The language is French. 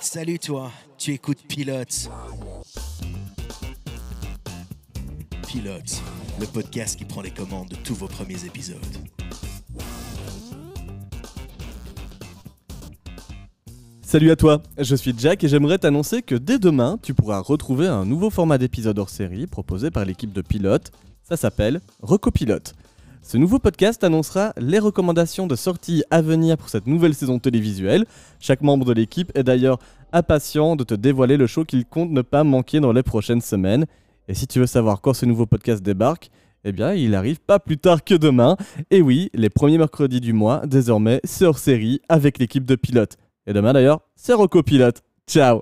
Salut toi, tu écoutes Pilote. Pilote, le podcast qui prend les commandes de tous vos premiers épisodes. Salut à toi, je suis Jack et j'aimerais t'annoncer que dès demain, tu pourras retrouver un nouveau format d'épisode hors série proposé par l'équipe de Pilote. Ça s'appelle Recopilote. Ce nouveau podcast annoncera les recommandations de sorties à venir pour cette nouvelle saison télévisuelle. Chaque membre de l'équipe est d'ailleurs impatient de te dévoiler le show qu'il compte ne pas manquer dans les prochaines semaines. Et si tu veux savoir quand ce nouveau podcast débarque, eh bien, il arrive pas plus tard que demain. Et oui, les premiers mercredis du mois, désormais, c'est hors série avec l'équipe de pilotes. Et demain d'ailleurs, c'est Rocco Pilote. Ciao